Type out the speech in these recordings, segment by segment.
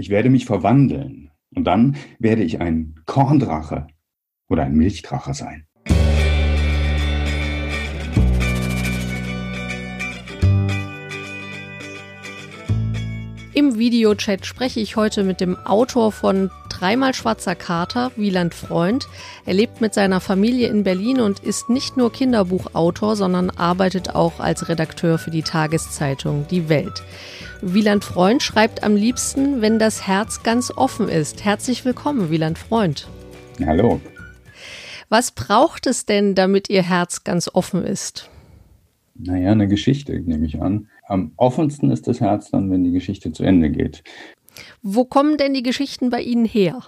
Ich werde mich verwandeln und dann werde ich ein Korndrache oder ein Milchdrache sein. Im Videochat spreche ich heute mit dem Autor von Dreimal Schwarzer Kater, Wieland Freund. Er lebt mit seiner Familie in Berlin und ist nicht nur Kinderbuchautor, sondern arbeitet auch als Redakteur für die Tageszeitung Die Welt. Wieland Freund schreibt am liebsten, wenn das Herz ganz offen ist. Herzlich willkommen, Wieland Freund. Hallo. Was braucht es denn, damit Ihr Herz ganz offen ist? Naja, eine Geschichte, nehme ich an. Am offensten ist das Herz dann, wenn die Geschichte zu Ende geht. Wo kommen denn die Geschichten bei Ihnen her?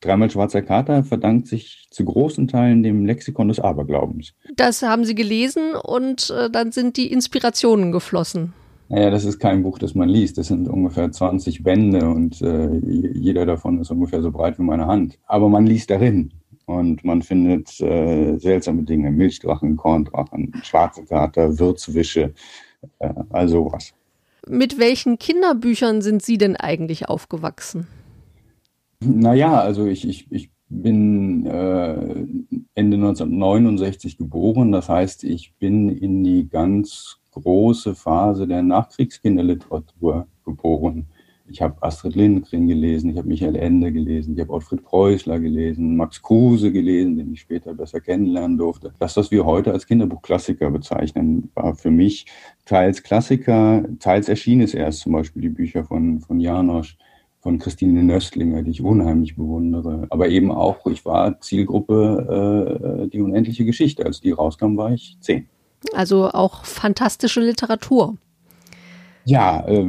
Dreimal Schwarzer Kater verdankt sich zu großen Teilen dem Lexikon des Aberglaubens. Das haben Sie gelesen und äh, dann sind die Inspirationen geflossen. Naja, das ist kein Buch, das man liest. Das sind ungefähr 20 Bände und äh, jeder davon ist ungefähr so breit wie meine Hand. Aber man liest darin und man findet äh, seltsame Dinge. Milchdrachen, Korndrachen, schwarze Kater, Würzwische, äh, all sowas. Mit welchen Kinderbüchern sind Sie denn eigentlich aufgewachsen? Naja, also ich, ich, ich bin äh, Ende 1969 geboren. Das heißt, ich bin in die ganz große Phase der Nachkriegskinderliteratur geboren. Ich habe Astrid Lindgren gelesen, ich habe Michael Ende gelesen, ich habe Ottfried Preußler gelesen, Max Kruse gelesen, den ich später besser kennenlernen durfte. Das, was wir heute als Kinderbuchklassiker bezeichnen, war für mich teils Klassiker, teils erschien es erst zum Beispiel die Bücher von, von Janosch, von Christine Nöstlinger, die ich unheimlich bewundere. Aber eben auch, ich war Zielgruppe äh, die unendliche Geschichte. Als die rauskam, war ich zehn. Also auch fantastische Literatur. Ja, äh,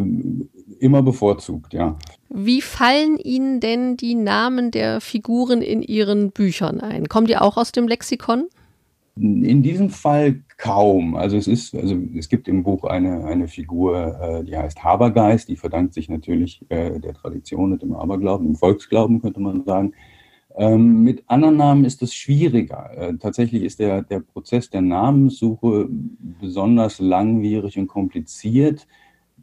immer bevorzugt, ja. Wie fallen Ihnen denn die Namen der Figuren in Ihren Büchern ein? Kommen die auch aus dem Lexikon? In diesem Fall kaum. Also es ist, also es gibt im Buch eine, eine Figur, äh, die heißt Habergeist, die verdankt sich natürlich äh, der Tradition und dem Aberglauben, dem Volksglauben, könnte man sagen. Ähm, mit anderen Namen ist es schwieriger. Äh, tatsächlich ist der, der Prozess der Namenssuche besonders langwierig und kompliziert.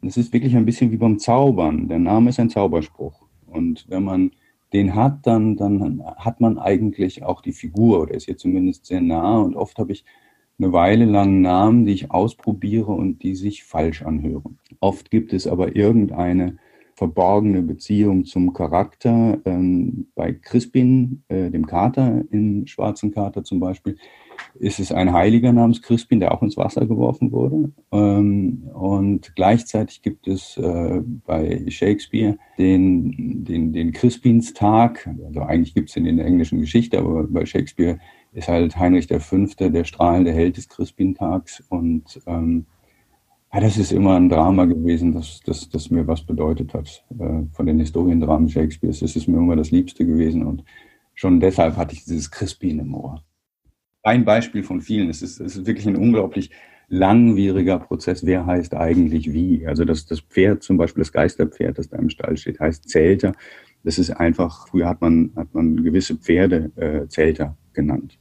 Es ist wirklich ein bisschen wie beim Zaubern. Der Name ist ein Zauberspruch. Und wenn man den hat, dann, dann hat man eigentlich auch die Figur oder ist hier zumindest sehr nah. Und oft habe ich eine Weile lang Namen, die ich ausprobiere und die sich falsch anhören. Oft gibt es aber irgendeine verborgene Beziehung zum Charakter. Ähm, bei Crispin, äh, dem Kater, im Schwarzen Kater zum Beispiel, ist es ein Heiliger namens Crispin, der auch ins Wasser geworfen wurde. Ähm, und gleichzeitig gibt es äh, bei Shakespeare den, den, den Crispinstag. Also eigentlich gibt es in der englischen Geschichte, aber bei Shakespeare ist halt Heinrich V. der strahlende Held des Crispintags und ähm, ja, das ist immer ein Drama gewesen, das, das, das mir was bedeutet hat. Äh, von den Historiendramen Shakespeares Das ist mir immer das Liebste gewesen und schon deshalb hatte ich dieses Crispin im Ohr. Ein Beispiel von vielen. Es ist, es ist wirklich ein unglaublich langwieriger Prozess. Wer heißt eigentlich wie? Also das, das Pferd, zum Beispiel das Geisterpferd, das da im Stall steht, heißt Zelter. Das ist einfach, früher hat man, hat man gewisse Pferde äh, Zelter genannt.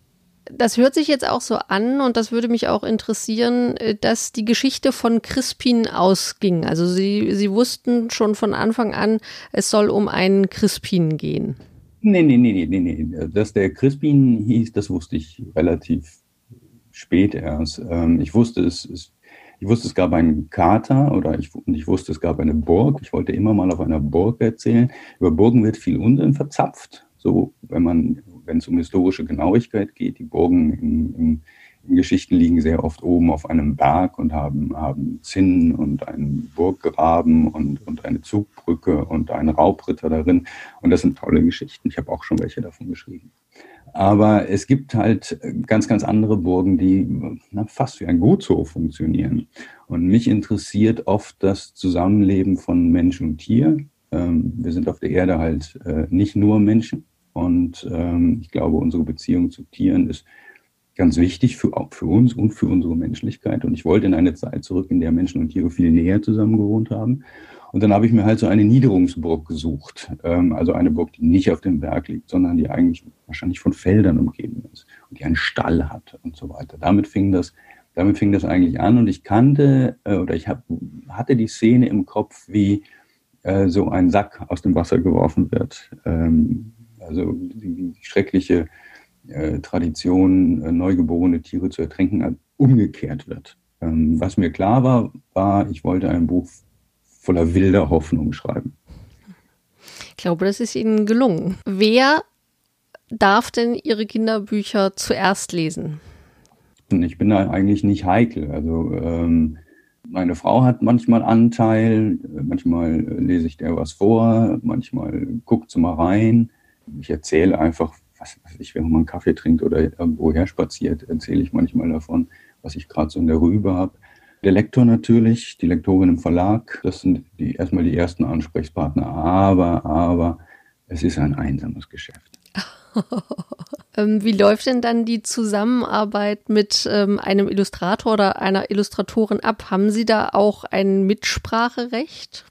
Das hört sich jetzt auch so an und das würde mich auch interessieren, äh, dass die Geschichte von Crispin ausging. Also Sie, Sie wussten schon von Anfang an, es soll um einen Crispin gehen. Nee, nee, nee, nee, nee. Dass der Crispin hieß, das wusste ich relativ spät erst. Ähm, ich wusste es, ich wusste, es gab einen Kater oder ich, und ich wusste, es gab eine Burg. Ich wollte immer mal auf einer Burg erzählen. Über Burgen wird viel Unsinn verzapft. So, wenn man wenn es um historische Genauigkeit geht. Die Burgen in, in, in, Geschichten liegen sehr oft oben auf einem Berg und haben, haben Zinnen und einen Burggraben und, und eine Zugbrücke und einen Raubritter darin. Und das sind tolle Geschichten. Ich habe auch schon welche davon geschrieben. Aber es gibt halt ganz, ganz andere Burgen, die na, fast wie ein Gutshof funktionieren. Und mich interessiert oft das Zusammenleben von Mensch und Tier. Ähm, wir sind auf der Erde halt äh, nicht nur Menschen, und ähm, ich glaube, unsere Beziehung zu Tieren ist ganz wichtig für, auch für uns und für unsere Menschlichkeit. Und ich wollte in eine Zeit zurück, in der Menschen und Tiere viel näher zusammen gewohnt haben. Und dann habe ich mir halt so eine Niederungsburg gesucht. Ähm, also eine Burg, die nicht auf dem Berg liegt, sondern die eigentlich wahrscheinlich von Feldern umgeben ist und die einen Stall hat und so weiter. Damit fing das, damit fing das eigentlich an. Und ich kannte äh, oder ich hab, hatte die Szene im Kopf, wie äh, so ein Sack aus dem Wasser geworfen wird. Ähm, also die, die schreckliche äh, Tradition, äh, neugeborene Tiere zu ertränken, umgekehrt wird. Ähm, was mir klar war, war, ich wollte ein Buch voller wilder Hoffnung schreiben. Ich glaube, das ist Ihnen gelungen. Wer darf denn Ihre Kinderbücher zuerst lesen? Ich bin da eigentlich nicht heikel. Also ähm, meine Frau hat manchmal Anteil, manchmal lese ich der was vor, manchmal guckt sie mal rein. Ich erzähle einfach, was weiß ich, wenn man Kaffee trinkt oder irgendwo her spaziert, erzähle ich manchmal davon, was ich gerade so in der Rübe habe. Der Lektor natürlich, die Lektorin im Verlag, das sind die, erstmal die ersten Ansprechpartner. Aber, aber, es ist ein einsames Geschäft. Ähm, wie läuft denn dann die Zusammenarbeit mit ähm, einem Illustrator oder einer Illustratorin ab? Haben Sie da auch ein Mitspracherecht?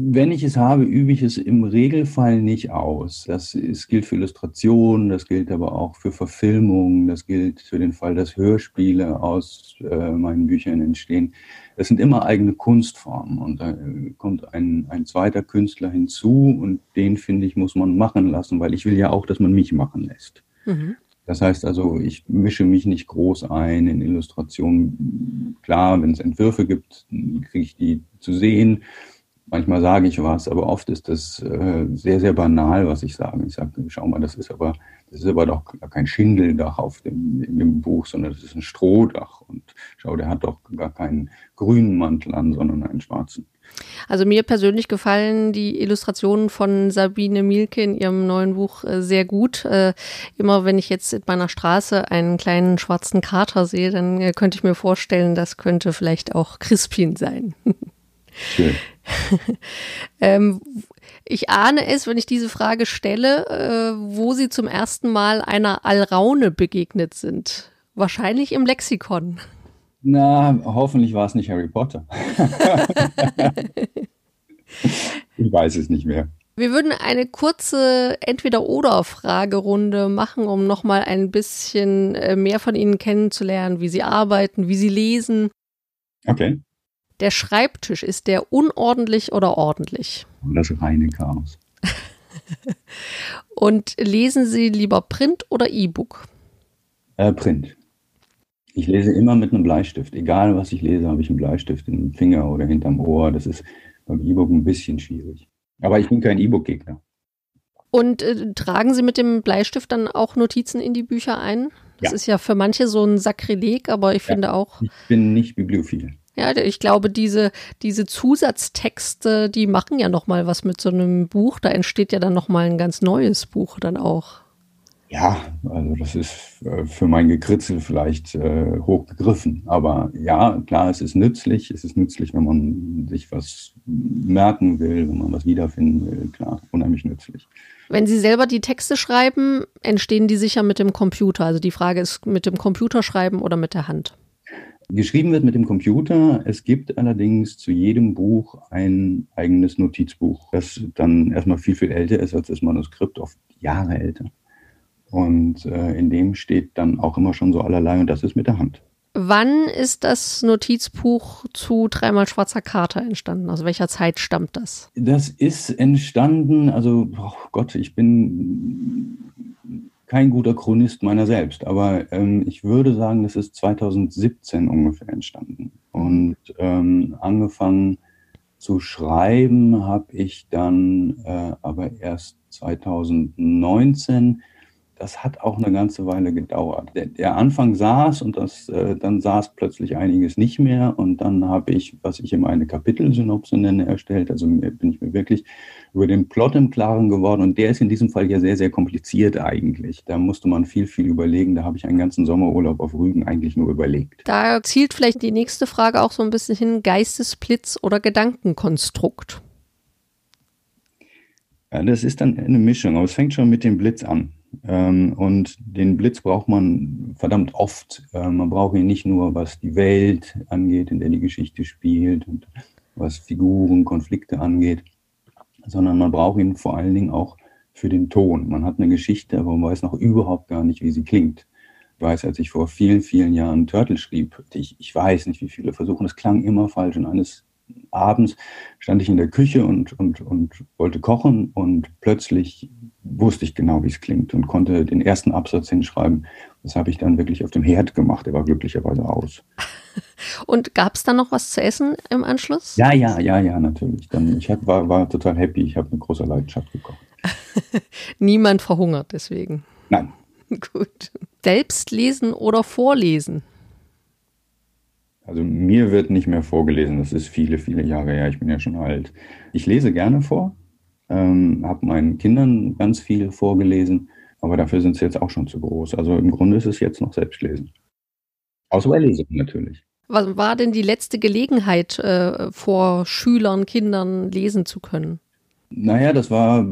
Wenn ich es habe, übe ich es im Regelfall nicht aus. Das, das gilt für Illustrationen, das gilt aber auch für Verfilmungen, das gilt für den Fall, dass Hörspiele aus äh, meinen Büchern entstehen. Das sind immer eigene Kunstformen und da kommt ein, ein zweiter Künstler hinzu und den, finde ich, muss man machen lassen, weil ich will ja auch, dass man mich machen lässt. Mhm. Das heißt also, ich mische mich nicht groß ein in Illustrationen. Klar, wenn es Entwürfe gibt, kriege ich die zu sehen manchmal sage ich was, aber oft ist das äh, sehr, sehr banal, was ich sage. Ich sage, schau mal, das ist aber, das ist aber doch kein Schindeldach auf dem, dem Buch, sondern das ist ein Strohdach. Und schau, der hat doch gar keinen grünen Mantel an, sondern einen schwarzen. Also mir persönlich gefallen die Illustrationen von Sabine Mielke in ihrem neuen Buch äh, sehr gut. Äh, immer wenn ich jetzt in meiner Straße einen kleinen schwarzen Kater sehe, dann äh, könnte ich mir vorstellen, das könnte vielleicht auch Crispin sein. Schön. ähm, ich ahne es, wenn ich diese Frage stelle, äh, wo Sie zum ersten Mal einer Alraune begegnet sind. Wahrscheinlich im Lexikon. Na, hoffentlich war es nicht Harry Potter. ich weiß es nicht mehr. Wir würden eine kurze Entweder-Oder-Fragerunde machen, um nochmal ein bisschen äh, mehr von Ihnen kennenzulernen, wie Sie arbeiten, wie Sie lesen. Okay. Der Schreibtisch, ist der unordentlich oder ordentlich? Das reine Chaos. Und lesen Sie lieber Print oder E-Book? Äh, Print. Ich lese immer mit einem Bleistift. Egal was ich lese, habe ich einen Bleistift im Finger oder hinterm Ohr. Das ist beim E-Book ein bisschen schwierig. Aber ich bin kein E-Book-Gegner. Und äh, tragen Sie mit dem Bleistift dann auch Notizen in die Bücher ein? Das ja. ist ja für manche so ein Sakrileg, aber ich ja. finde auch. Ich bin nicht bibliophil. Ja, ich glaube, diese, diese Zusatztexte, die machen ja noch mal was mit so einem Buch. Da entsteht ja dann noch mal ein ganz neues Buch dann auch. Ja, also das ist äh, für mein Gekritzel vielleicht äh, hochgegriffen. Aber ja, klar, es ist nützlich. Es ist nützlich, wenn man sich was merken will, wenn man was wiederfinden will. Klar, unheimlich nützlich. Wenn Sie selber die Texte schreiben, entstehen die sicher mit dem Computer. Also die Frage ist, mit dem Computer schreiben oder mit der Hand? Geschrieben wird mit dem Computer. Es gibt allerdings zu jedem Buch ein eigenes Notizbuch, das dann erstmal viel, viel älter ist als das Manuskript, oft Jahre älter. Und äh, in dem steht dann auch immer schon so allerlei und das ist mit der Hand. Wann ist das Notizbuch zu dreimal schwarzer Karte entstanden? Aus welcher Zeit stammt das? Das ist entstanden, also oh Gott, ich bin kein guter Chronist meiner selbst, aber ähm, ich würde sagen, das ist 2017 ungefähr entstanden. Und ähm, angefangen zu schreiben habe ich dann äh, aber erst 2019 das hat auch eine ganze Weile gedauert. Der, der Anfang saß und das, äh, dann saß plötzlich einiges nicht mehr und dann habe ich, was ich immer eine Kapitelsynopse nenne, erstellt. Also bin ich mir wirklich über den Plot im Klaren geworden und der ist in diesem Fall ja sehr, sehr kompliziert eigentlich. Da musste man viel, viel überlegen. Da habe ich einen ganzen Sommerurlaub auf Rügen eigentlich nur überlegt. Da zielt vielleicht die nächste Frage auch so ein bisschen hin, Geistesblitz oder Gedankenkonstrukt? Ja, das ist dann eine Mischung, aber es fängt schon mit dem Blitz an. Ähm, und den Blitz braucht man verdammt oft. Ähm, man braucht ihn nicht nur, was die Welt angeht, in der die Geschichte spielt und was Figuren, Konflikte angeht, sondern man braucht ihn vor allen Dingen auch für den Ton. Man hat eine Geschichte, aber man weiß noch überhaupt gar nicht, wie sie klingt. Ich weiß, als ich vor vielen, vielen Jahren Turtle schrieb, ich, ich weiß nicht, wie viele versuchen, es klang immer falsch und eines abends stand ich in der Küche und, und, und wollte kochen und plötzlich wusste ich genau, wie es klingt und konnte den ersten Absatz hinschreiben. Das habe ich dann wirklich auf dem Herd gemacht. Der war glücklicherweise aus. Und gab es dann noch was zu essen im Anschluss? Ja, ja, ja, ja, natürlich. Dann, ich hab, war, war total happy. Ich habe mit großer Leidenschaft gekocht. Niemand verhungert deswegen. Nein. Gut. Selbst lesen oder vorlesen? Also mir wird nicht mehr vorgelesen. Das ist viele, viele Jahre her. Ich bin ja schon alt. Ich lese gerne vor, ähm, habe meinen Kindern ganz viel vorgelesen, aber dafür sind sie jetzt auch schon zu groß. Also im Grunde ist es jetzt noch Selbstlesen. Außer bei Lesungen natürlich. Was war denn die letzte Gelegenheit, äh, vor Schülern, Kindern lesen zu können? Naja, das war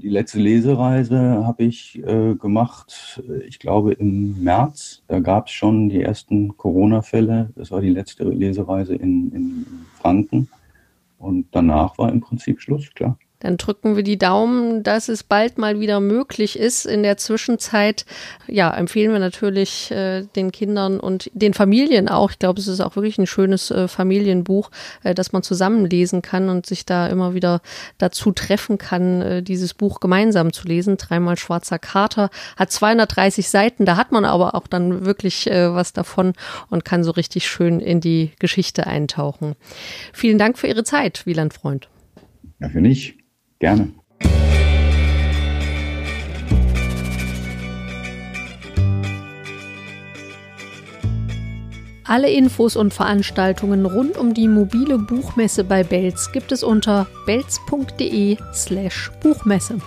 die letzte Lesereise habe ich äh, gemacht, ich glaube im März. Da gab es schon die ersten Corona-Fälle. Das war die letzte Lesereise in, in Franken. Und danach war im Prinzip Schluss, klar. Dann drücken wir die Daumen, dass es bald mal wieder möglich ist. In der Zwischenzeit, ja, empfehlen wir natürlich äh, den Kindern und den Familien auch. Ich glaube, es ist auch wirklich ein schönes äh, Familienbuch, äh, das man zusammenlesen kann und sich da immer wieder dazu treffen kann, äh, dieses Buch gemeinsam zu lesen. Dreimal schwarzer Kater hat 230 Seiten. Da hat man aber auch dann wirklich äh, was davon und kann so richtig schön in die Geschichte eintauchen. Vielen Dank für Ihre Zeit, Wieland Freund. Dafür nicht. Gerne. Alle Infos und Veranstaltungen rund um die mobile Buchmesse bei Belz gibt es unter belz.de slash Buchmesse.